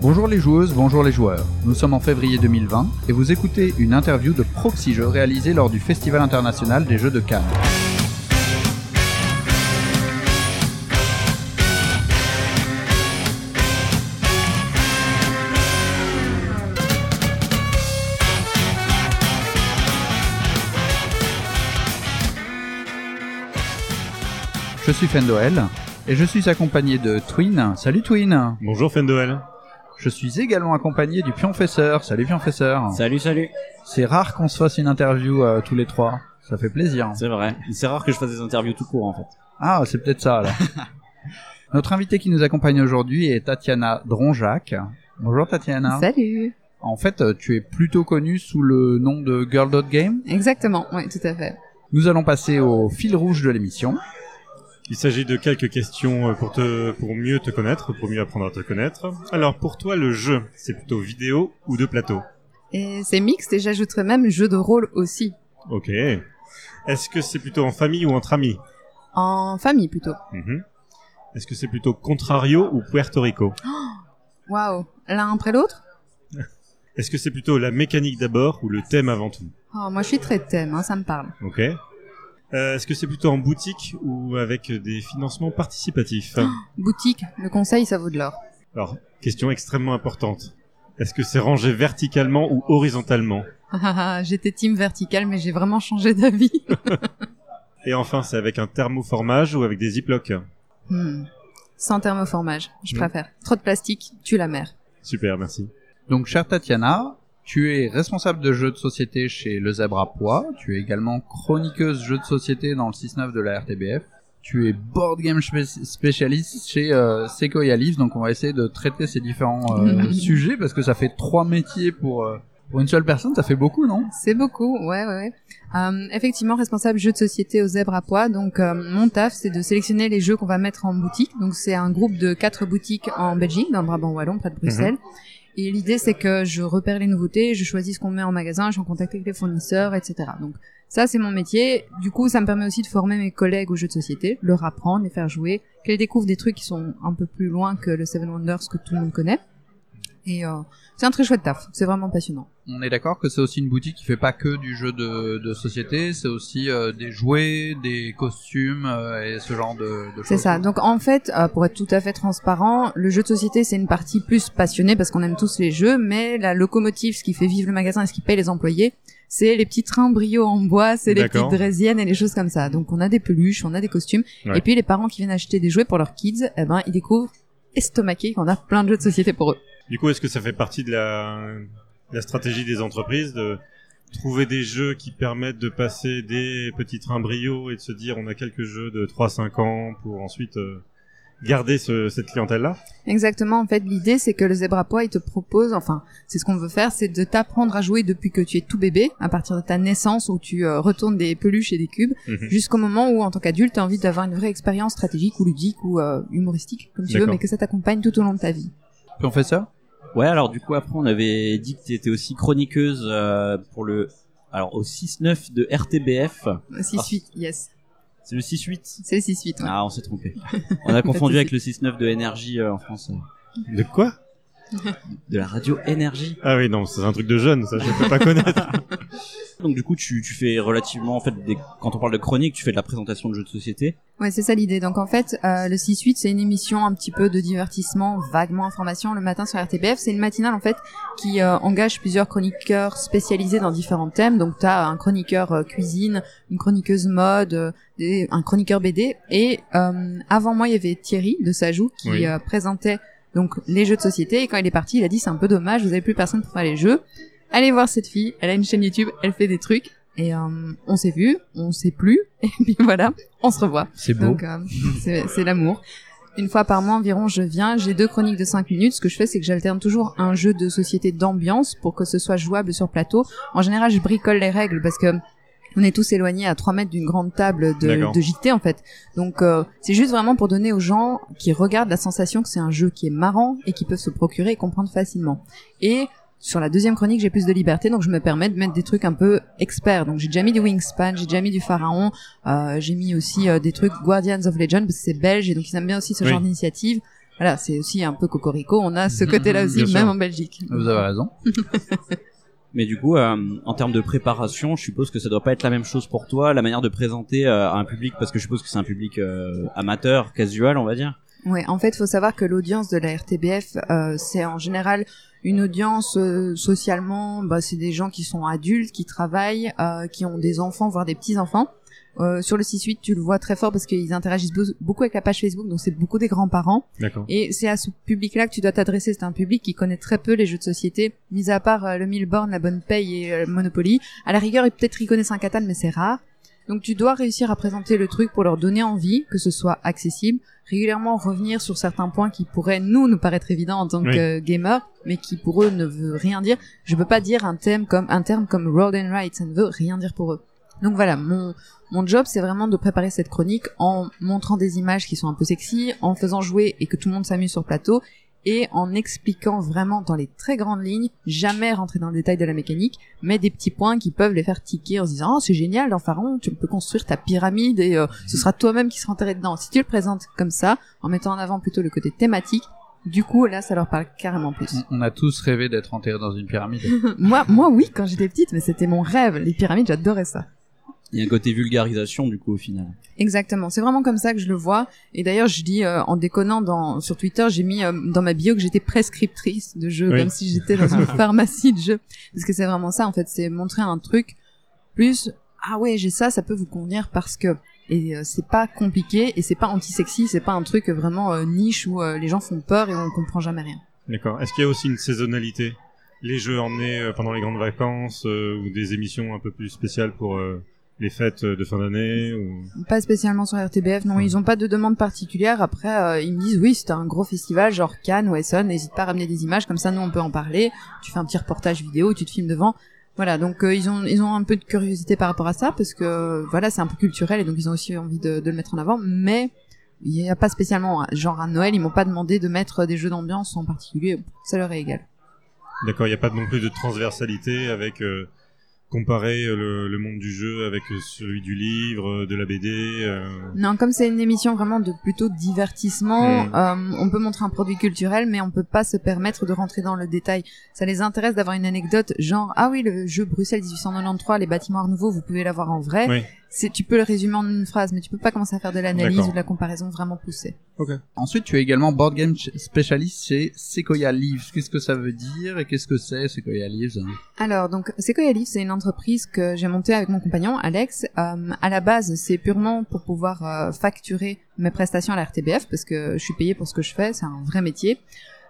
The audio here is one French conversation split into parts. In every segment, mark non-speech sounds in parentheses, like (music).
Bonjour les joueuses, bonjour les joueurs. Nous sommes en février 2020 et vous écoutez une interview de Proxy Jeux réalisée lors du Festival international des jeux de Cannes. Je suis Fendoel et je suis accompagné de Twin. Salut Twin Bonjour Fendoel. Je suis également accompagné du Pionfesseur. Salut Pionfesseur Salut, salut. C'est rare qu'on se fasse une interview euh, tous les trois. Ça fait plaisir. C'est vrai. C'est rare que je fasse des interviews tout court en fait. Ah, c'est peut-être ça alors. (laughs) Notre invité qui nous accompagne aujourd'hui est Tatiana Dronjac. Bonjour Tatiana. Salut. En fait, euh, tu es plutôt connue sous le nom de Girl Dot Game. Exactement, oui, tout à fait. Nous allons passer au fil rouge de l'émission. Il s'agit de quelques questions euh, pour te, pour mieux te connaître, pour mieux apprendre à te connaître. Alors, pour toi, le jeu, c'est plutôt vidéo ou de plateau? Et c'est mixte et j'ajouterais même jeu de rôle aussi. Ok. Est-ce que c'est plutôt en famille ou entre amis? En famille plutôt. Mhm. Est-ce que c'est plutôt Contrario ou Puerto Rico? Waouh. L'un après l'autre? (laughs) Est-ce que c'est plutôt la mécanique d'abord ou le thème avant tout? Oh, moi je suis très thème, hein, ça me parle. Ok. Euh, Est-ce que c'est plutôt en boutique ou avec des financements participatifs Boutique, le conseil ça vaut de l'or. Alors, question extrêmement importante. Est-ce que c'est rangé verticalement ou horizontalement Ah, ah, ah, J'étais team vertical mais j'ai vraiment changé d'avis. (laughs) Et enfin, c'est avec un thermoformage ou avec des ziplocs Hmm. Sans thermoformage, je Hmm. préfère. Trop de plastique, tue la mer. Super, merci. Donc, chère Tatiana, tu es responsable de jeux de société chez Le Zèbre à Poix. Tu es également chroniqueuse jeux de société dans le 6-9 de la RTBF. Tu es board game spé- spécialiste chez euh, Sequoia Leaves. Donc, on va essayer de traiter ces différents euh, (laughs) (laughs) sujets parce que ça fait trois métiers pour, euh, pour une seule personne. Ça fait beaucoup, non? C'est beaucoup, ouais, ouais, ouais. Euh, effectivement, responsable jeux de société aux zèbres à poids. Donc, euh, mon taf, c'est de sélectionner les jeux qu'on va mettre en boutique. Donc, c'est un groupe de quatre boutiques en Belgique, dans le Brabant Wallon, près de Bruxelles. Et l'idée, c'est que je repère les nouveautés, je choisis ce qu'on met en magasin, je suis en contact avec les fournisseurs, etc. Donc, ça, c'est mon métier. Du coup, ça me permet aussi de former mes collègues aux jeux de société, leur apprendre, les faire jouer, qu'elles découvrent des trucs qui sont un peu plus loin que le Seven Wonders que tout le monde connaît. Et euh, c'est un très chouette taf. C'est vraiment passionnant. On est d'accord que c'est aussi une boutique qui fait pas que du jeu de, de société, c'est aussi euh, des jouets, des costumes euh, et ce genre de, de choses. C'est ça. Donc en fait, euh, pour être tout à fait transparent, le jeu de société c'est une partie plus passionnée parce qu'on aime tous les jeux, mais la locomotive, ce qui fait vivre le magasin et ce qui paye les employés, c'est les petits trains brio en bois, c'est les petites draisiennes et les choses comme ça. Donc on a des peluches, on a des costumes, Ouais. et puis les parents qui viennent acheter des jouets pour leurs kids, eh ben ils découvrent estomaqués qu'on a plein de jeux de société pour eux. Du coup, est-ce que ça fait partie de la, stratégie des entreprises de trouver des jeux qui permettent de passer des petits trains brio et de se dire on a quelques jeux de 3-5 ans pour ensuite euh, garder ce- cette clientèle-là? Exactement. En fait, l'idée, c'est que le zèbre à poids, il te propose, enfin, c'est ce qu'on veut faire, c'est de t'apprendre à jouer depuis que tu es tout bébé, à partir de ta naissance où tu euh, retournes des peluches et des cubes, Mhm. jusqu'au moment où, en tant qu'adulte, tu as envie d'avoir une vraie expérience stratégique ou ludique ou euh, humoristique, comme tu veux, mais que ça t'accompagne tout au long de ta vie. Professeur Ouais, alors du coup après on avait dit que tu étais aussi chroniqueuse euh, pour le alors au 6-9 de RTBF. 6-8, yes. C'est le 6-8 C'est le 6-8, ouais. Ah, on s'est trompé. (laughs) On a confondu avec le 6-9 de Énergie euh, en France. De quoi de la radio Énergie. Ah oui, non, c'est un truc de jeune, ça je peux pas connaître. (laughs) Donc du coup tu, tu fais relativement en fait des... quand on parle de chronique, tu fais de la présentation de jeux de société. Ouais, c'est ça l'idée. Donc en fait, euh, le 6-8, c'est une émission un petit peu de divertissement, vaguement information le matin sur RTBF. C'est une matinale en fait qui euh, engage plusieurs chroniqueurs spécialisés dans différents thèmes. Donc tu as un chroniqueur euh, cuisine, une chroniqueuse mode, euh, des- un chroniqueur BD. Et euh, avant moi, il y avait Thierry de Sajou qui Oui. euh, présentait donc les jeux de société. Et quand il est parti, il a dit c'est un peu dommage, vous avez plus personne pour faire les jeux. Allez voir cette fille, elle a une chaîne YouTube, elle fait des trucs. Et euh, on s'est vu, on s'est plus, (laughs) et puis voilà, on se revoit. C'est beau. Donc euh, c'est l'amour. Une fois par mois environ, je viens, j'ai deux chroniques de 5 minutes. Ce que je fais, c'est que j'alterne toujours un jeu de société d'ambiance pour que ce soit jouable sur plateau. En général, je bricole les règles parce que on est tous éloignés à 3 mètres d'une grande table de, de JT en fait. Donc euh, c'est juste vraiment pour donner aux gens qui regardent la sensation que c'est un jeu qui est marrant et qui peuvent se procurer et comprendre facilement. Et sur la deuxième chronique, j'ai plus de liberté, donc je me permets de mettre des trucs un peu experts. Donc j'ai déjà mis du Wingspan, j'ai déjà mis du Pharaon, euh, j'ai mis aussi euh, des trucs Guardians of Legend parce que c'est belge et donc ils aiment bien aussi ce Oui. genre d'initiative. voilà, c'est aussi un peu cocorico. On a ce côté-là aussi, Bien sûr. même en Belgique. Vous avez raison. (laughs) Mais du coup, euh, en termes de préparation, je suppose que ça doit pas être la même chose pour toi, la manière de présenter euh, à un public, parce que je suppose que c'est un public euh, amateur, casual, on va dire. Ouais, en fait, faut savoir que l'audience de la RTBF, euh, c'est en général une audience euh, socialement, bah, c'est des gens qui sont adultes, qui travaillent, euh, qui ont des enfants, voire des petits enfants. Euh, sur le 6-8, tu le vois très fort parce qu'ils interagissent beau- beaucoup avec la page Facebook, donc c'est beaucoup des grands-parents. Et c'est à ce public-là que tu dois t'adresser. C'est un public qui connaît très peu les jeux de société, mis à part euh, le Milborn, la Bonne Paye et euh, Monopoly. À la rigueur, ils peut-être ils connaissent un Catan, mais c'est rare. Donc tu dois réussir à présenter le truc pour leur donner envie, que ce soit accessible, régulièrement revenir sur certains points qui pourraient nous nous paraître évidents en tant Oui. que gamer, mais qui pour eux ne veut rien dire. Je peux pas dire un thème comme un terme comme roll and write, ça ne veut rien dire pour eux. Donc voilà, mon mon job c'est vraiment de préparer cette chronique en montrant des images qui sont un peu sexy, en faisant jouer et que tout le monde s'amuse sur le plateau et en expliquant vraiment dans les très grandes lignes, jamais rentrer dans le détail de la mécanique, mais des petits points qui peuvent les faire tiquer en se disant oh c'est génial dans Pharaon, tu peux construire ta pyramide et euh, ce sera toi-même qui sera enterré dedans. Si tu le présentes comme ça, en mettant en avant plutôt le côté thématique, du coup là ça leur parle carrément plus. On- On a tous rêvé d'être enterré dans une pyramide. (laughs) moi moi oui quand j'étais petite, mais c'était mon rêve, les pyramides j'adorais ça. Il y a un côté vulgarisation du coup au final. Exactement, c'est vraiment comme ça que je le vois. Et d'ailleurs, je dis euh, en déconnant dans sur Twitter, j'ai mis euh, dans ma bio que j'étais prescriptrice de jeux, Oui. comme si j'étais dans une (laughs) pharmacie de jeux, parce que c'est vraiment ça en fait, c'est montrer un truc plus ah ouais j'ai ça, ça peut vous convenir parce que et euh, c'est pas compliqué et c'est pas anti-sexy, c'est pas un truc vraiment euh, niche où euh, les gens font peur et on comprend jamais rien. D'accord. Est-ce qu'il y a aussi une saisonnalité? Les jeux emmenés euh, pendant les grandes vacances euh, ou des émissions un peu plus spéciales pour euh, les fêtes de fin d'année ou... Pas spécialement sur RTBF, non, ils ont pas de demande particulière. Après, euh, ils me disent oui, c'est un gros festival, genre Cannes ou Essonne, n'hésite pas à ramener des images, comme ça nous on peut en parler. Tu fais un petit reportage vidéo, tu te filmes devant. Voilà, donc euh, ils ont ils ont un peu de curiosité par rapport à ça parce que voilà, c'est un peu culturel et donc ils ont aussi envie de, de le mettre en avant, mais il n'y a pas spécialement genre à Noël, ils m'ont pas demandé de mettre des jeux d'ambiance en particulier, ça leur est égal. D'accord, il n'y a pas non plus de transversalité avec euh, comparer euh, le, le monde du jeu avec euh, celui du livre, euh, de la BD. euh, Non, comme c'est une émission vraiment de plutôt divertissement, Mm. euh, on peut montrer un produit culturel, mais on peut pas se permettre de rentrer dans le détail. Ça les intéresse d'avoir une anecdote, genre ah oui le jeu Bruxelles 1893, les bâtiments Art Nouveau, vous pouvez l'avoir en vrai. Oui. C'est, tu peux le résumer en une phrase, mais tu peux pas commencer à faire de l'analyse ou de la comparaison vraiment poussée. Ensuite, tu es également board game ch- spécialiste chez Sequoia Leaves. Qu'est-ce que ça veut dire et qu'est-ce que c'est Sequoia Leaves? Alors, donc, Sequoia Leaf, c'est une entreprise que j'ai montée avec mon compagnon, Alex. Euh, à la base, c'est purement pour pouvoir euh, facturer mes prestations à la RTBF, parce que je suis payée pour ce que je fais, c'est un vrai métier.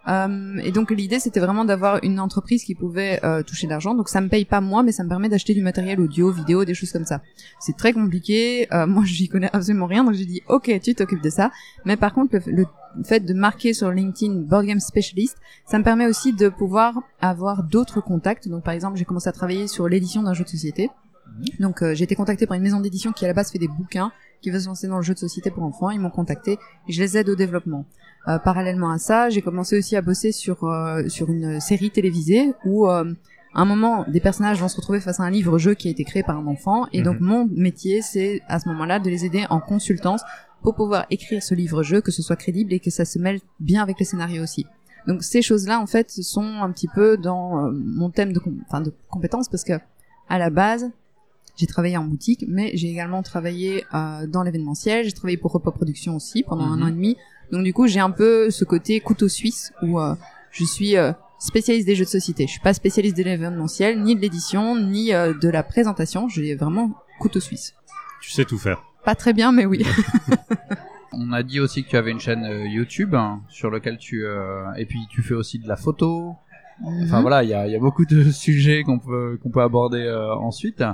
Euh, et donc l'idée c'était vraiment d'avoir une entreprise qui pouvait euh, toucher de l'argent. Donc ça me paye pas moi, mais ça me permet d'acheter du matériel audio, vidéo, des choses comme ça. C'est très compliqué. Euh, (laughs) moi j'y connais absolument rien, donc j'ai dit ok tu t'occupes de ça. Mais par contre le, le fait de marquer sur LinkedIn Board Game Specialist, ça me permet aussi de pouvoir avoir d'autres contacts. Donc par exemple, j'ai commencé à travailler sur l'édition d'un jeu de société. Donc euh, j'ai été contactée par une maison d'édition qui à la base fait des bouquins, qui veut se lancer dans le jeu de société pour enfants. Ils m'ont contacté et je les aide au développement. Euh, parallèlement à ça, j'ai commencé aussi à bosser sur euh, sur une série télévisée où euh, à un moment des personnages vont se retrouver face à un livre-jeu qui a été créé par un enfant et donc mon métier c'est à ce moment-là de les aider en consultance pour pouvoir écrire ce livre-jeu, que ce soit crédible et que ça se mêle bien avec le scénario aussi. Donc ces choses-là, en fait, sont un petit peu dans euh, mon thème de, com- de compétences parce que à la base, j'ai travaillé en boutique, mais j'ai également travaillé euh, dans l'événementiel. J'ai travaillé pour Repas Production aussi pendant Mhm. un an et demi. Donc du coup, j'ai un peu ce côté couteau suisse où euh, je suis euh, spécialiste des jeux de société. Je suis pas spécialiste de l'événementiel, ni de l'édition, ni euh, de la présentation. J'ai vraiment couteau suisse. Tu sais tout faire. Pas très bien, mais oui. (laughs) On a dit aussi que tu avais une chaîne YouTube hein, sur laquelle tu euh, et puis tu fais aussi de la photo. Enfin Mhm. voilà, il y a, y a beaucoup de (laughs) sujets qu'on peut qu'on peut aborder euh, ensuite.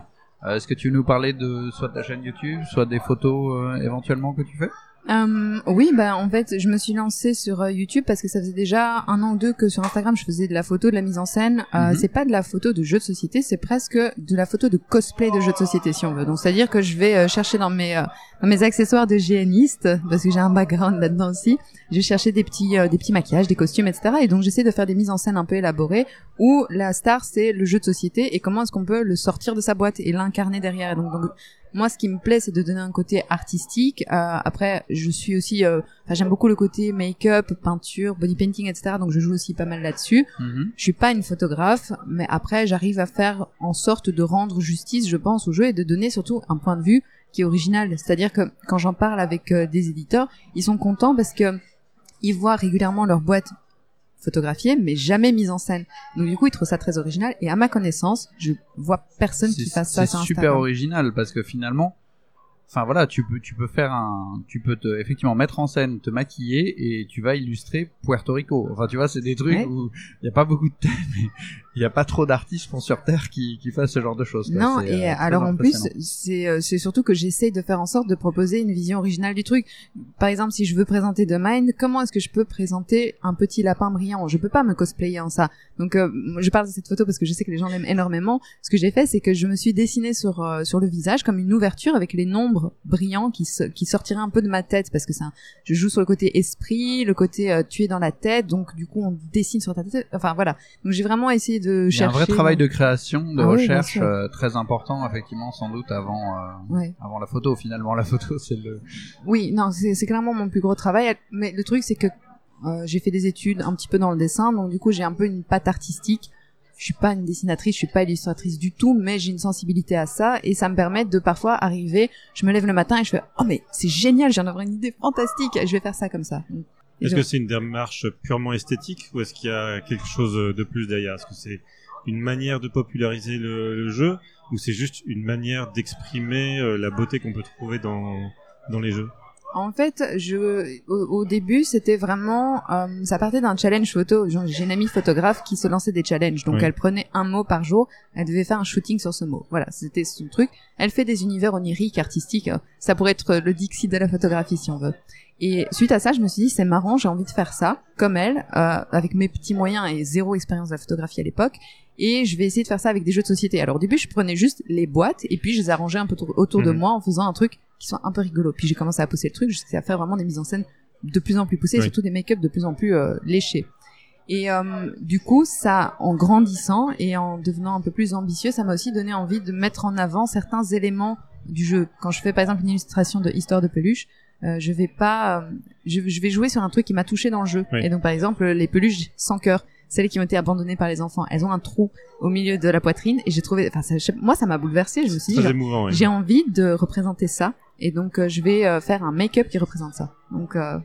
Euh, Est-ce que tu veux nous parler de soit de ta chaîne YouTube, soit des photos euh, éventuellement que tu fais? Euh, oui, bah en fait, je me suis lancée sur euh, YouTube parce que ça faisait déjà un an ou deux que sur Instagram je faisais de la photo, de la mise en scène. Euh, Mhm. C'est pas de la photo de jeux de société, c'est presque de la photo de cosplay de jeux de société si on veut. Donc c'est à dire que je vais euh, chercher dans mes euh, dans mes accessoires de GNiste parce que j'ai un background là-dedans aussi. Je vais chercher des petits euh, des petits maquillages, des costumes, etc. Et donc j'essaie de faire des mises en scène un peu élaborées où la star c'est le jeu de société et comment est-ce qu'on peut le sortir de sa boîte et l'incarner derrière. Et donc, donc moi, ce qui me plaît, c'est de donner un côté artistique. Euh, après, je suis aussi, euh, j'aime beaucoup le côté make-up, peinture, body painting, etc. Donc, je joue aussi pas mal là-dessus. Mhm. Je suis pas une photographe, mais après, j'arrive à faire en sorte de rendre justice, je pense, au jeu et de donner surtout un point de vue qui est original. C'est-à-dire que quand j'en parle avec euh, des éditeurs, ils sont contents parce que ils voient régulièrement leur boîte photographiée, mais jamais mise en scène. Donc du coup, ils trouvent ça très original. Et à ma connaissance, je vois personne qui fasse ça c'est super Instagram. original parce que finalement, enfin voilà, tu peux tu peux faire un, tu peux te effectivement mettre en scène, te maquiller et tu vas illustrer Puerto Rico. Enfin tu vois, c'est des trucs Ouais. où il y a pas beaucoup de thèmes, il y a pas trop d'artistes sur terre qui qui fassent ce genre de choses. Non, et euh, alors en plus, c'est euh, c'est surtout que j'essaye de faire en sorte de proposer une vision originale du truc. Par exemple, si je veux présenter The Mind, comment est-ce que je peux présenter un petit lapin brillant? Je peux pas me cosplayer en ça. Donc, euh, je parle de cette photo parce que je sais que les gens l'aiment énormément. Ce que j'ai fait, c'est que je me suis dessiné sur euh, sur le visage comme une ouverture avec les nombres brillants qui qui sortiraient un peu de ma tête parce que un- je joue sur le côté esprit, le côté euh, tu es dans la tête, donc du coup on dessine sur ta tête. Enfin voilà. Donc j'ai vraiment essayé de il y a un chercher. vrai travail de création, de Ah recherche euh, très important effectivement sans doute avant euh, Ouais. avant la photo. Finalement, la photo (laughs) c'est le Oui, non, c'est c'est clairement mon plus gros travail. Mais le truc, c'est que euh, j'ai fait des études un petit peu dans le dessin, donc du coup, j'ai un peu une patte artistique. Je suis pas une dessinatrice, je suis pas illustratrice du tout, mais j'ai une sensibilité à ça et ça me permet de parfois arriver. Je me lève le matin et je fais oh mais c'est génial, je viens d'avoir une idée fantastique, je vais faire ça comme ça. Est-ce que c'est une démarche purement esthétique ou est-ce qu'il y a quelque chose de plus derrière? Est-ce que c'est une manière de populariser le, le jeu ou c'est juste une manière d'exprimer euh, la beauté qu'on peut trouver dans, dans les jeux? En fait, je, au, au début, c'était vraiment, euh, ça partait d'un challenge photo. J'ai une amie photographe qui se lançait des challenges. Donc, Oui. elle prenait un mot par jour. Elle devait faire un shooting sur ce mot. Voilà, c'était son truc. Elle fait des univers oniriques, artistiques. Ça pourrait être le Dixie de la photographie, si on veut. Et suite à ça, je me suis dit, c'est marrant, j'ai envie de faire ça, comme elle, euh, avec mes petits moyens et zéro expérience de la photographie à l'époque. Et je vais essayer de faire ça avec des jeux de société. Alors au début, je prenais juste les boîtes et puis je les arrangeais un peu tour- autour de Mhm. moi en faisant un truc qui soit un peu rigolo. Puis j'ai commencé à pousser le truc jusqu'à faire vraiment des mises en scène de plus en plus poussées, Oui. surtout des make-up de plus en plus euh, léchés. Et euh, du coup, ça, en grandissant et en devenant un peu plus ambitieux, ça m'a aussi donné envie de mettre en avant certains éléments du jeu. Quand je fais par exemple une illustration de Histoire de peluche, euh, je vais pas, euh, je, je vais jouer sur un truc qui m'a touché dans le jeu. Oui. Et donc par exemple les peluches sans cœur, celles qui ont été abandonnées par les enfants, elles ont un trou au milieu de la poitrine et j'ai trouvé, enfin moi ça m'a bouleversé. Je me suis dit, oui. j'ai envie de représenter ça et donc euh, je vais euh, faire un make-up qui représente ça. Donc euh,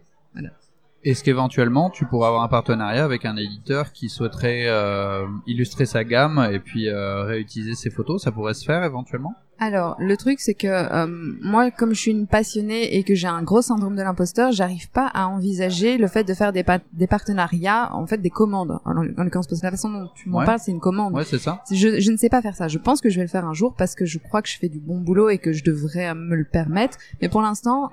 Est-ce qu'éventuellement tu pourrais avoir un partenariat avec un éditeur qui souhaiterait euh, illustrer sa gamme et puis euh, réutiliser ses photos? Ça pourrait se faire éventuellement? Alors, le truc, c'est que euh, moi, comme je suis une passionnée et que j'ai un gros syndrome de l'imposteur, j'arrive pas à envisager le fait de faire des, pa- des partenariats, en fait, des commandes. En, en l'occurrence, parce que la façon dont tu m'en Ouais. parles, c'est une commande. Ouais, c'est ça. Je, je ne sais pas faire ça. Je pense que je vais le faire un jour parce que je crois que je fais du bon boulot et que je devrais me le permettre. Mais pour l'instant,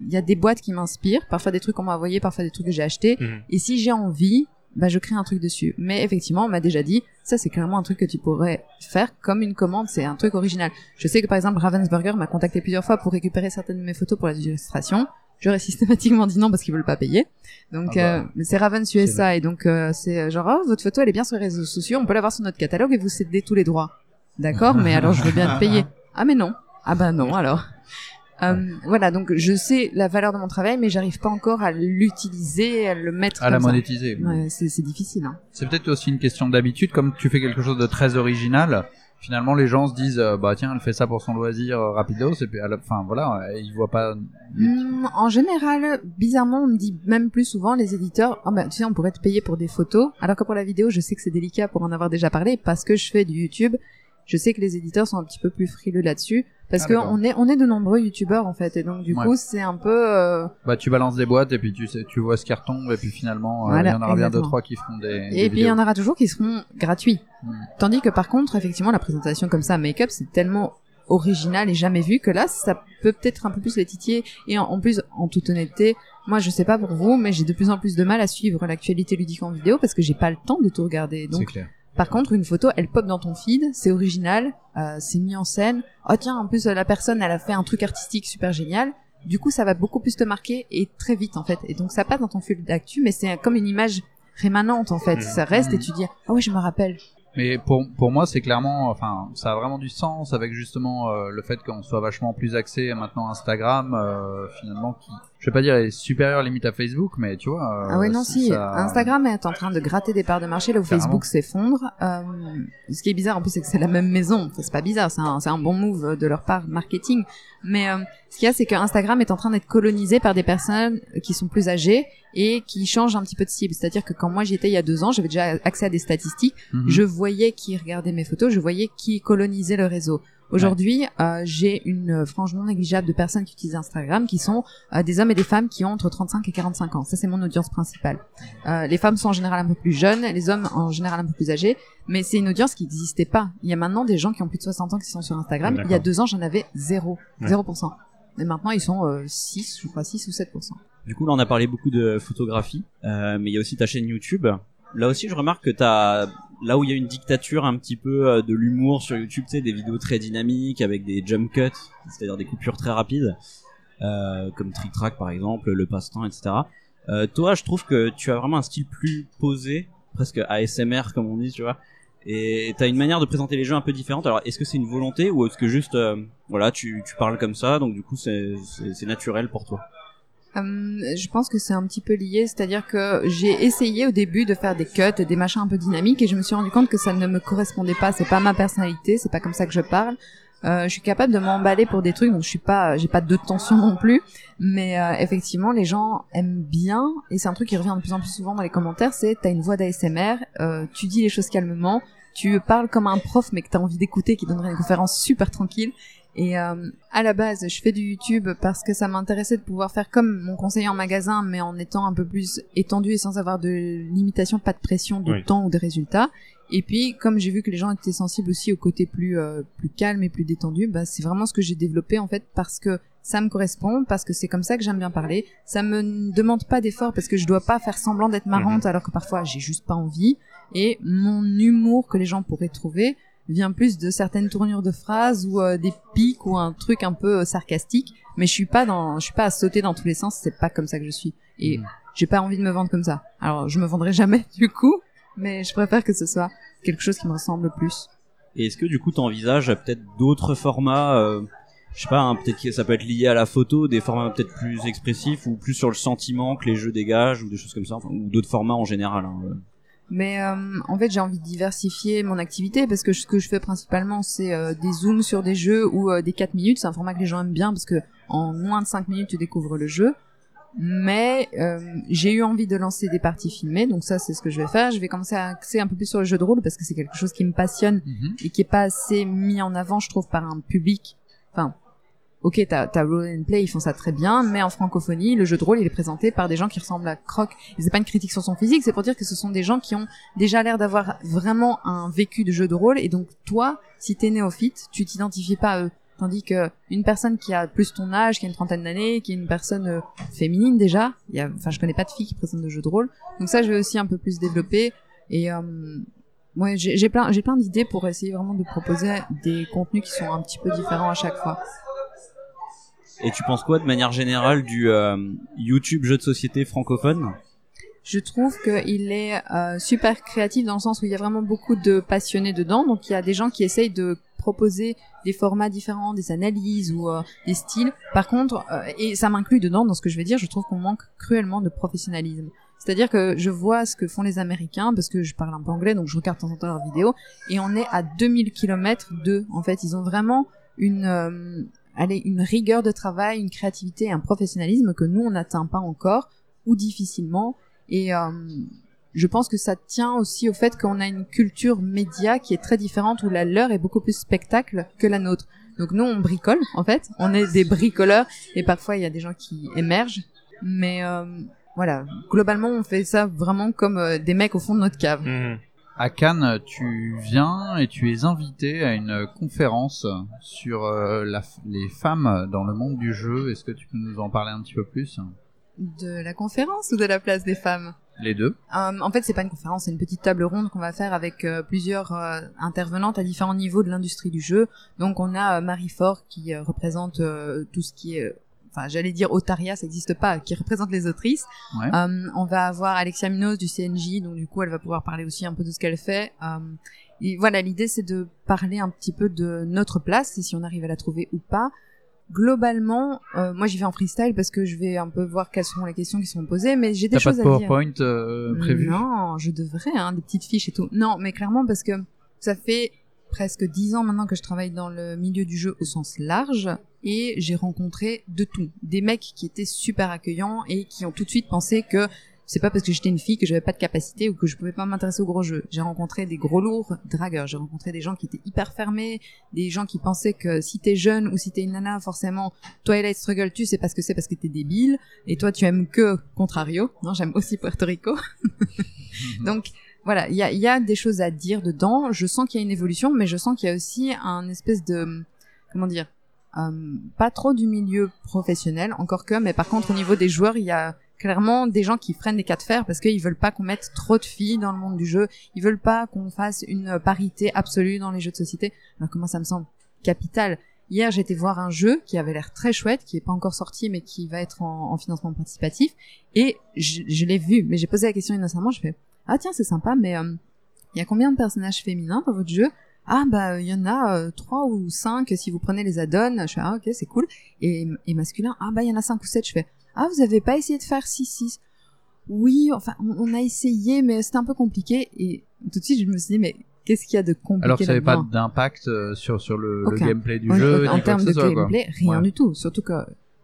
il y a des boîtes qui m'inspirent, parfois des trucs qu'on m'a envoyés, parfois des trucs que j'ai achetés. Mhm. Et si j'ai envie, bah, je crée un truc dessus. Mais effectivement, on m'a déjà dit, ça c'est clairement un truc que tu pourrais faire comme une commande, c'est un truc original. Je sais que par exemple, Ravensburger m'a contacté plusieurs fois pour récupérer certaines de mes photos pour les illustrations. J'aurais systématiquement dit non parce qu'ils veulent pas payer. Donc Ah bah, euh, c'est Ravens USA et donc euh, c'est euh, genre oh, votre photo elle est bien sur les réseaux sociaux, on peut l'avoir sur notre catalogue et vous cédez tous les droits. D'accord, mais alors je veux bien te payer. (laughs) Ah mais non. Ah bah non alors. Euh, voilà, donc je sais la valeur de mon travail, mais j'arrive pas encore à l'utiliser, à le mettre À la ça. monétiser. Ouais, c'est difficile. Hein. C'est peut-être aussi une question d'habitude, comme tu fais quelque chose de très original. Finalement, les gens se disent, euh, bah tiens, elle fait ça pour son loisir euh, rapidos, et puis à la fin, voilà, euh, ils voient pas. Hmm, en général, bizarrement, on me dit même plus souvent les éditeurs, oh bah, tu sais, on pourrait te payer pour des photos, alors que pour la vidéo, je sais que c'est délicat pour en avoir déjà parlé, parce que je fais du YouTube. Je sais que les éditeurs sont un petit peu plus frileux là-dessus, parce Ah, que d'accord. on est on est de nombreux youtubeurs en fait, et donc du Ouais. coup c'est un peu euh, Bah tu balances des boîtes, et puis tu sais, tu vois ce qui retombe, et puis finalement, euh, il y en aura bien deux trois qui feront des. des Et puis il y en aura toujours qui seront gratuits. Hmm. Tandis que par contre, effectivement, la présentation comme ça, make-up, c'est tellement original et jamais vu que là, ça peut peut-être un peu plus les titiller. Et en, en plus, en toute honnêteté, moi, je sais pas pour vous, mais j'ai de plus en plus de mal à suivre l'actualité ludique en vidéo parce que j'ai pas le temps de tout regarder. C'est Donc, clair. Par contre, une photo, elle pop dans ton feed, c'est original, euh, c'est mis en scène. Oh tiens, en plus, la personne, elle a fait un truc artistique super génial. Du coup, ça va beaucoup plus te marquer et très vite en fait. Et donc, ça passe dans ton fil d'actu, mais c'est comme une image rémanente en fait. Mhm. Ça reste et tu dis, ah oui, je me rappelle. Mais pour, pour moi, c'est clairement, enfin, ça a vraiment du sens avec justement euh, le fait qu'on soit vachement plus axé maintenant Instagram, euh, finalement, qui, je vais pas dire est supérieur limite à Facebook, mais tu vois. euh, Ah ouais, non, si. ça- Instagram est en train de gratter des parts de marché là où Carrément. Facebook s'effondre. Euh, ce qui est bizarre en plus, c'est que c'est la même maison. Enfin, c'est pas bizarre, c'est un, bon move de leur part marketing. Mais euh, ce qu'il y a, c'est que Instagram est en train d'être colonisé par des personnes qui sont plus âgées et qui changent un petit peu de cible. C'est-à-dire que quand moi j'y étais il y a deux ans, j'avais déjà accès à des statistiques. Mhm. Je voyais qui regardait mes photos, je voyais qui colonisait le réseau. Aujourd'hui, euh, j'ai une frange non négligeable de personnes qui utilisent Instagram, qui sont euh, des hommes et des femmes qui ont entre 35 et 45 ans. Ça, c'est mon audience principale. Euh, les femmes sont en général un peu plus jeunes, les hommes en général un peu plus âgés, mais c'est une audience qui n'existait pas. Il y a maintenant des gens qui ont plus de 60 ans qui sont sur Instagram. Il y a deux ans, j'en avais zéro, Ouais. 0%. Et maintenant, ils sont euh, 6, je crois 6 ou 7%. Du coup, là, on a parlé beaucoup de photographie, euh, mais il y a aussi ta chaîne YouTube. Là aussi, je remarque que t'as, là où il y a une dictature un petit peu euh, de l'humour sur YouTube, tu sais, des vidéos très dynamiques avec des jump cuts, c'est-à-dire des coupures très rapides, euh, comme Trick Track par exemple, le passe-temps, etc. Euh, toi, je trouve que tu as vraiment un style plus posé, presque ASMR comme on dit, tu vois. Et t'as une manière de présenter les jeux un peu différente. Alors, est-ce que c'est une volonté ou est-ce que juste, euh, voilà, tu, tu parles comme ça, donc du coup, c'est, naturel pour toi? Hum, je pense que c'est un petit peu lié, c'est-à-dire que j'ai essayé au début de faire des cuts, des machins un peu dynamiques, et je me suis rendu compte que ça ne me correspondait pas. C'est pas ma personnalité, c'est pas comme ça que je parle. Euh, je suis capable de m'emballer pour des trucs, donc je suis pas, j'ai pas de tension non plus. Mais euh, effectivement, les gens aiment bien, et c'est un truc qui revient de plus en plus souvent dans les commentaires, c'est t'as une voix d'ASMR, euh, tu dis les choses calmement, tu parles comme un prof, mais que t'as envie d'écouter, qui donnerait une conférence super tranquille. Et euh, à la base, je fais du YouTube parce que ça m'intéressait de pouvoir faire comme mon conseiller en magasin, mais en étant un peu plus étendu et sans avoir de limitation, pas de pression de Oui. temps ou de résultats. Et puis, comme j'ai vu que les gens étaient sensibles aussi au côté plus euh, plus calme et plus détendu, bah c'est vraiment ce que j'ai développé en fait parce que ça me correspond, parce que c'est comme ça que j'aime bien parler. Ça me demande pas d'effort parce que je dois pas faire semblant d'être marrante alors que parfois j'ai juste pas envie. Et mon humour que les gens pourraient trouver vient plus de certaines tournures de phrases ou euh, des pics ou un truc un peu euh, sarcastique. Mais je suis pas dans, je suis pas à sauter dans tous les sens. C'est pas comme ça que je suis. Et Mhm. j'ai pas envie de me vendre comme ça. Alors je me vendrai jamais (laughs) du coup, mais je préfère que ce soit quelque chose qui me ressemble plus. Et est-ce que du coup t'envisages peut-être d'autres formats euh, je sais pas, hein, peut-être que ça peut être lié à la photo, des formats peut-être plus expressifs ou plus sur le sentiment que les jeux dégagent ou des choses comme ça, enfin, ou d'autres formats en général. hein, euh. Mais euh, en fait, j'ai envie de diversifier mon activité parce que ce que je fais principalement, c'est euh, des zooms sur des jeux ou euh, des 4 minutes. C'est un format que les gens aiment bien parce que en moins de 5 minutes, tu découvres le jeu. Mais euh, j'ai eu envie de lancer des parties filmées, donc ça, c'est ce que je vais faire. Je vais commencer à axer un peu plus sur le jeu de rôle parce que c'est quelque chose qui me passionne Mhm. et qui est pas assez mis en avant, je trouve, par un public. Enfin, ok, t'as t'as Roll and Play, ils font ça très bien, mais en francophonie, le jeu de rôle, il est présenté par des gens qui ressemblent à Croc. C'est pas une critique sur son physique, c'est pour dire que ce sont des gens qui ont déjà l'air d'avoir vraiment un vécu de jeu de rôle, et donc toi, si t'es néophyte, tu t'identifies pas à eux. Tandis que une personne qui a plus ton âge, qui a une trentaine d'années, qui est une personne euh, féminine déjà, y a, enfin je connais pas de filles qui présentent de jeux de rôle, donc ça je vais aussi un peu plus développer et euh, ouais j'ai plein j'ai plein d'idées pour essayer vraiment de proposer des contenus qui sont un petit peu différents à chaque fois. Et tu penses quoi de manière générale du euh, YouTube jeu de société francophone? Je trouve qu'il est euh, super créatif dans le sens où il y a vraiment beaucoup de passionnés dedans. Donc il y a des gens qui essayent de proposer des formats différents, des analyses ou euh, des styles. Par contre, et ça m'inclut dedans dans ce que je vais dire, je trouve qu'on manque cruellement de professionnalisme. C'est-à-dire que je vois ce que font les Américains, parce que je parle un peu anglais, donc je regarde de temps en temps leurs vidéos, et on est à 2000 km d'eux. En fait, ils ont vraiment une, allez, une rigueur de travail, une créativité, un professionnalisme que nous, on n'atteint pas encore, ou difficilement. Et euh, je pense que ça tient aussi au fait qu'on a une culture média qui est très différente, où la leur est beaucoup plus spectacle que la nôtre. Donc nous, on bricole, en fait. On est des bricoleurs, et parfois, il y a des gens qui émergent. Mais euh, voilà, globalement, on fait ça vraiment comme euh, des mecs au fond de notre cave. Mhm. À Cannes, tu viens et tu es invité à une conférence sur euh, la les femmes dans le monde du jeu. Est-ce que tu peux nous en parler un petit peu plus? De la conférence ou de la place des femmes? Les deux. Euh, en fait, c'est pas une conférence, c'est une petite table ronde qu'on va faire avec euh, plusieurs euh, intervenantes à différents niveaux de l'industrie du jeu. Donc, on a Marie Fort qui représente tout ce qui est, enfin j'allais dire Otaria, ça n'existe pas, qui représente les autrices. Ouais. Euh, on va avoir Alexia Minos du CNJ, donc du coup elle va pouvoir parler aussi un peu de ce qu'elle fait. Euh, et voilà, l'idée c'est de parler un petit peu de notre place, et si on arrive à la trouver ou pas. Globalement, euh, moi j'y vais en freestyle parce que je vais un peu voir quelles seront les questions qui seront posées, mais j'ai des T'as pas choses de à dire. PowerPoint prévu Non, je devrais, hein, des petites fiches et tout. Non, mais clairement parce que ça fait presque dix ans maintenant que je travaille dans le milieu du jeu au sens large et j'ai rencontré de tout. Des mecs qui étaient super accueillants et qui ont tout de suite pensé que c'est pas parce que j'étais une fille que j'avais pas de capacité ou que je pouvais pas m'intéresser aux gros jeux. J'ai rencontré des gros lourds dragueurs, j'ai rencontré des gens qui étaient hyper fermés, des gens qui pensaient que si t'es jeune ou si t'es une nana, forcément, Twilight Struggle, tu sais pas ce que c'est parce que t'es débile, et toi tu aimes que Contrario. Non, j'aime aussi Puerto Rico. (laughs) Donc, voilà, il y a, y a des choses à dire dedans. Je sens qu'il y a une évolution, mais je sens qu'il y a aussi un espèce de, comment dire, euh, pas trop du milieu professionnel, encore que, mais par contre au niveau des joueurs, il y a clairement des gens qui freinent des cas de fer parce qu'ils veulent pas qu'on mette trop de filles dans le monde du jeu, ils veulent pas qu'on fasse une parité absolue dans les jeux de société. Alors comment ça me semble capital? Hier, j'étais voir un jeu qui avait l'air très chouette, qui est pas encore sorti, mais qui va être en, en financement participatif. Et je, je l'ai vu, mais j'ai posé la question innocemment. Je fais ah tiens c'est sympa, mais euh, il y a combien de personnages féminins dans votre jeu? Ah bah il y en a euh, trois ou cinq si vous prenez les add-ons. Je fais ah ok c'est cool. Et, et masculin ah bah il y en a cinq ou sept. Je fais ah vous avez pas essayé de faire 6 6 Oui enfin on, on a essayé mais c'était un peu compliqué. Et tout de suite je me suis dit mais qu'est-ce qu'il y a de compliqué Alors que ça n'avait pas d'impact euh, sur sur le, gameplay du jeu en termes de quoi. gameplay, rien Ouais. du tout. Surtout que,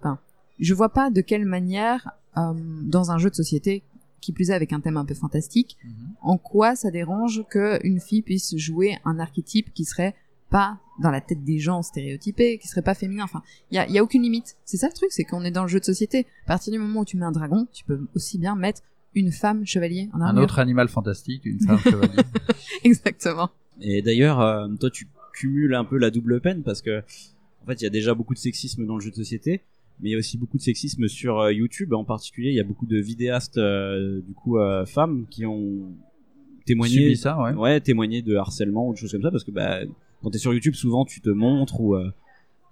enfin, je vois pas de quelle manière, euh, dans un jeu de société, qui plus est avec un thème un peu fantastique, Mhm. en quoi ça dérange qu'une fille puisse jouer un archétype qui serait pas dans la tête des gens stéréotypés, qui serait pas féminin. Enfin, il y a, y a aucune limite. C'est ça le truc, c'est qu'on est dans le jeu de société. À partir du moment où tu mets un dragon, tu peux aussi bien mettre une femme chevalier en Un autre animal fantastique, une femme chevalier. (laughs) Exactement. Et d'ailleurs, euh, toi, tu cumules un peu la double peine parce que, en fait, il y a déjà beaucoup de sexisme dans le jeu de société, mais il y a aussi beaucoup de sexisme sur euh, YouTube. En particulier, il y a beaucoup de vidéastes, euh, du coup, euh, femmes qui ont témoigné, Subis ça, ouais. ouais, témoigné de harcèlement ou de choses comme ça parce que, bah, quand t'es sur YouTube, souvent, tu te montres ou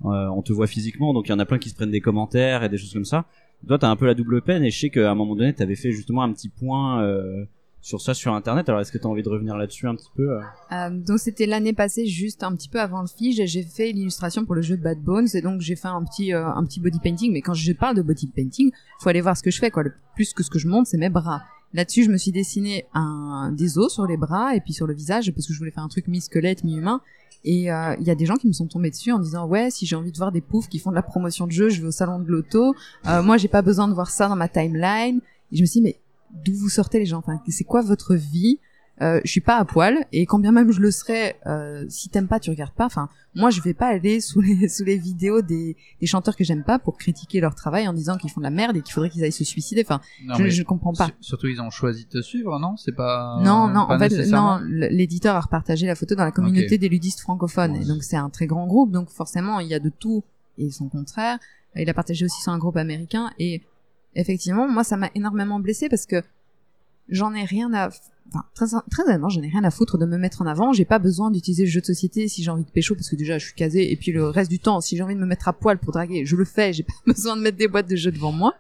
euh, on te voit physiquement, donc il y en a plein qui se prennent des commentaires et des choses comme ça. Toi, t'as un peu la double peine et je sais qu'à un moment donné, t'avais fait justement un petit point euh, sur ça sur Internet. Alors, est-ce que t'as envie de revenir là-dessus un petit peu euh Euh, donc c'était l'année passée, juste un petit peu avant le Fige, j'ai fait l'illustration pour le jeu de Bad Bones et donc j'ai fait un petit euh, un petit body painting. Mais quand je parle de body painting, faut aller voir ce que je fais quoi. Le plus que ce que je montre, c'est mes bras. Là-dessus, je me suis dessiné un des os sur les bras et puis sur le visage parce que je voulais faire un truc mi-squelette, mi-humain. Et il y a des gens qui me sont tombés dessus en disant ouais si j'ai envie de voir des poufs qui font de la promotion de jeu, je vais au salon de l'auto. Moi j'ai pas besoin de voir ça dans ma timeline. Et je me suis dit mais d'où vous sortez les gens Enfin c'est quoi votre vie? Euh, je suis pas à poil et quand bien même je le serais, euh, si t'aimes pas, tu regardes pas. Enfin, moi je vais pas aller (laughs) sous les sous les vidéos des, des chanteurs que j'aime pas pour critiquer leur travail en disant qu'ils font de la merde et qu'il faudrait qu'ils aillent se suicider. Enfin, Non, je, je comprends pas. su- Surtout, ils ont choisi de te suivre, non? C'est pas. non, non, pas en fait, non, l'éditeur a repartagé la photo dans la communauté des ludistes francophones. Et donc c'est un très grand groupe, donc forcément il y a de tout et son contraire. Il a partagé aussi sur un groupe américain et effectivement, moi ça m'a énormément blessé parce que j'en ai rien à, enfin très, très honnêtement, j'en ai rien à foutre de me mettre en avant. J'ai pas besoin d'utiliser le jeu de société si j'ai envie de pécho parce que déjà je suis casé et puis le reste du temps, si j'ai envie de me mettre à poil pour draguer, je le fais. J'ai (laughs) pas besoin de mettre des boîtes de jeux devant moi.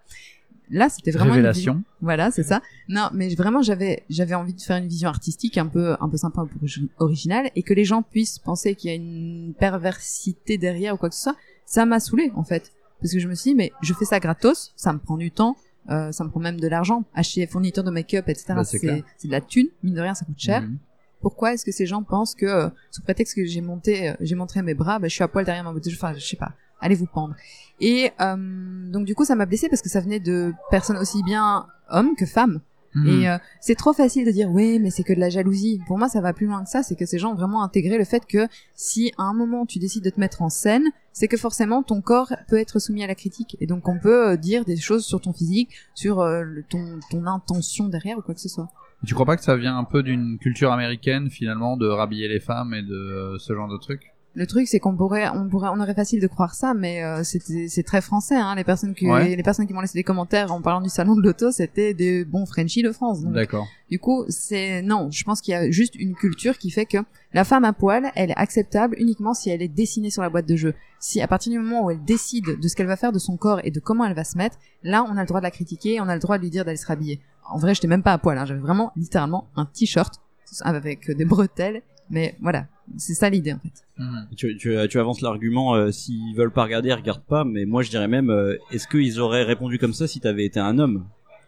Là, c'était vraiment une vision- Révélation. voilà, c'est ça. Non, mais vraiment, j'avais, j'avais envie de faire une vision artistique un peu, un peu sympa, un peu origi- originale, et que les gens puissent penser qu'il y a une perversité derrière ou quoi que ce soit. Ça m'a saoulé, en fait. Parce que je me suis dit, mais je fais ça gratos, ça me prend du temps, euh, ça me prend même de l'argent. Acheter fournitures de make-up, etc. Bah, c'est de la thune. Mine de rien, ça coûte cher. Mhm. Pourquoi est-ce que ces gens pensent que, euh, sous prétexte que j'ai monté, euh, j'ai montré mes bras, bah, je suis à poil derrière ma boutique, enfin, je sais pas. Allez vous pendre. Et euh, donc du coup, ça m'a blessé parce que ça venait de personnes aussi bien hommes que femmes. Mhm. Et euh, c'est trop facile de dire oui, mais c'est que de la jalousie. Pour moi, ça va plus loin que ça. C'est que ces gens ont vraiment intégré le fait que si à un moment tu décides de te mettre en scène, c'est que forcément ton corps peut être soumis à la critique. Et donc on peut euh, dire des choses sur ton physique, sur euh, le- ton, ton intention derrière ou quoi que ce soit. Tu crois pas que ça vient un peu d'une culture américaine finalement de rhabiller les femmes et de euh, ce genre de trucs? Le truc, c'est qu'on pourrait, on pourrait, on aurait facile de croire ça, mais euh, c'est très français. Hein, les personnes qui, Ouais. les personnes qui m'ont laissé des commentaires en parlant du salon de l'auto, c'était des bons Frenchies de France. D'accord. du coup, c'est non. Je pense qu'il y a juste une culture qui fait que la femme à poil, elle est acceptable uniquement si elle est dessinée sur la boîte de jeu. Si à partir du moment où elle décide de ce qu'elle va faire de son corps et de comment elle va se mettre, là, on a le droit de la critiquer, on a le droit de lui dire d'aller se rhabiller. En vrai, j'étais même pas à poil. Hein, J'avais vraiment littéralement un t-shirt avec des bretelles. Mais voilà, c'est ça l'idée en fait. Mhm. Tu, tu, tu avances l'argument, euh, s'ils veulent pas regarder, ils regardent pas, mais moi je dirais même, euh, est-ce qu'ils auraient répondu comme ça si t'avais été un homme?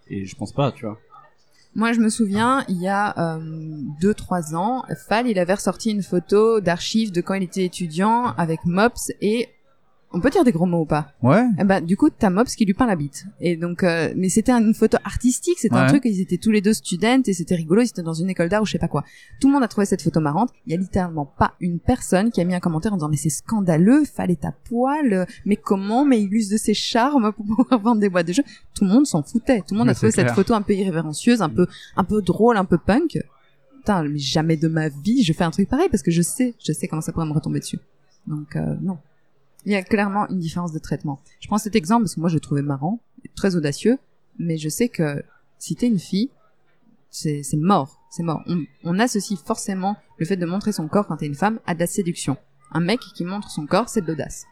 Et je pense pas, tu vois. Moi, je me souviens, il y a euh, deux trois ans, Fall, il avait ressorti une photo d'archives de quand il était étudiant avec Mops et on peut dire des gros mots ou pas Ouais. Eh ben, du coup, t'as Mops qui lui peint la bite. Et donc, euh, mais c'était une photo artistique, c'était un truc, ils étaient tous les deux students et c'était rigolo, ils étaient dans une école d'art ou je sais pas quoi. Tout le monde a trouvé cette photo marrante. Il y a littéralement pas une personne qui a mis un commentaire en disant mais c'est scandaleux, fallait ta poil, mais comment, mais il use de ses charmes pour pouvoir vendre des boîtes de jeux. Tout le monde s'en foutait. Tout le monde Mais a trouvé cette photo un peu irrévérencieuse, un peu, un peu drôle, un peu punk. Putain, mais jamais de ma vie je fais un truc pareil parce que je sais, je sais comment ça pourrait me retomber dessus. Donc, euh, non. Il y a clairement une différence de traitement. Je prends cet exemple parce que moi je le trouvais marrant, très audacieux, mais je sais que si t'es une fille, c'est c'est mort, c'est mort. On, on associe forcément le fait de montrer son corps quand t'es une femme à de la séduction. Un mec qui montre son corps, c'est de l'audace.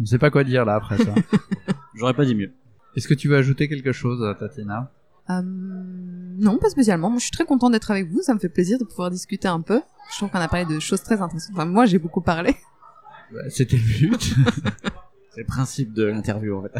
On sait pas quoi dire là après ça. (laughs) J'aurais pas dit mieux. Est-ce que tu veux ajouter quelque chose, Tatiana? Euh, non, pas spécialement. Moi, je suis très content d'être avec vous. Ça me fait plaisir de pouvoir discuter un peu. Je trouve qu'on a parlé de choses très intéressantes. Enfin, moi, j'ai beaucoup parlé. Bah, C'était le but. (laughs) C'est le principe de l'interview en fait.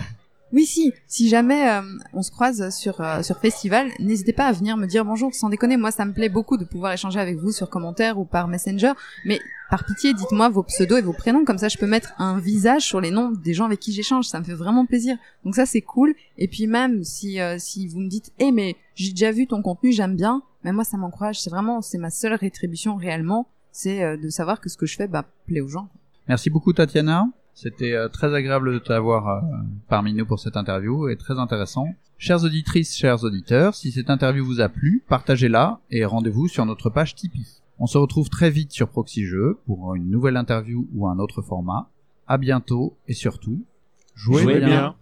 Oui, si. Si jamais euh, on se croise sur euh, sur festival, n'hésitez pas à venir me dire bonjour. Sans déconner, moi, ça me plaît beaucoup de pouvoir échanger avec vous sur commentaires ou par Messenger. Mais par pitié, dites-moi vos pseudos et vos prénoms, comme ça, je peux mettre un visage sur les noms des gens avec qui j'échange. Ça me fait vraiment plaisir. Donc ça, c'est cool. Et puis même si euh, si vous me dites, eh mais j'ai déjà vu ton contenu, j'aime bien. Mais moi, ça m'encourage. C'est vraiment, c'est ma seule rétribution réellement, c'est euh, de savoir que ce que je fais, bah, plaît aux gens. Merci beaucoup, Tatiana. C'était euh, très agréable de t'avoir euh, parmi nous pour cette interview et très intéressant. Chères auditrices, chers auditeurs, si cette interview vous a plu, partagez-la et rendez-vous sur notre page Tipeee. On se retrouve très vite sur Proxy Jeux pour une nouvelle interview ou un autre format. À bientôt et surtout, jouez, Jouez bien. bien.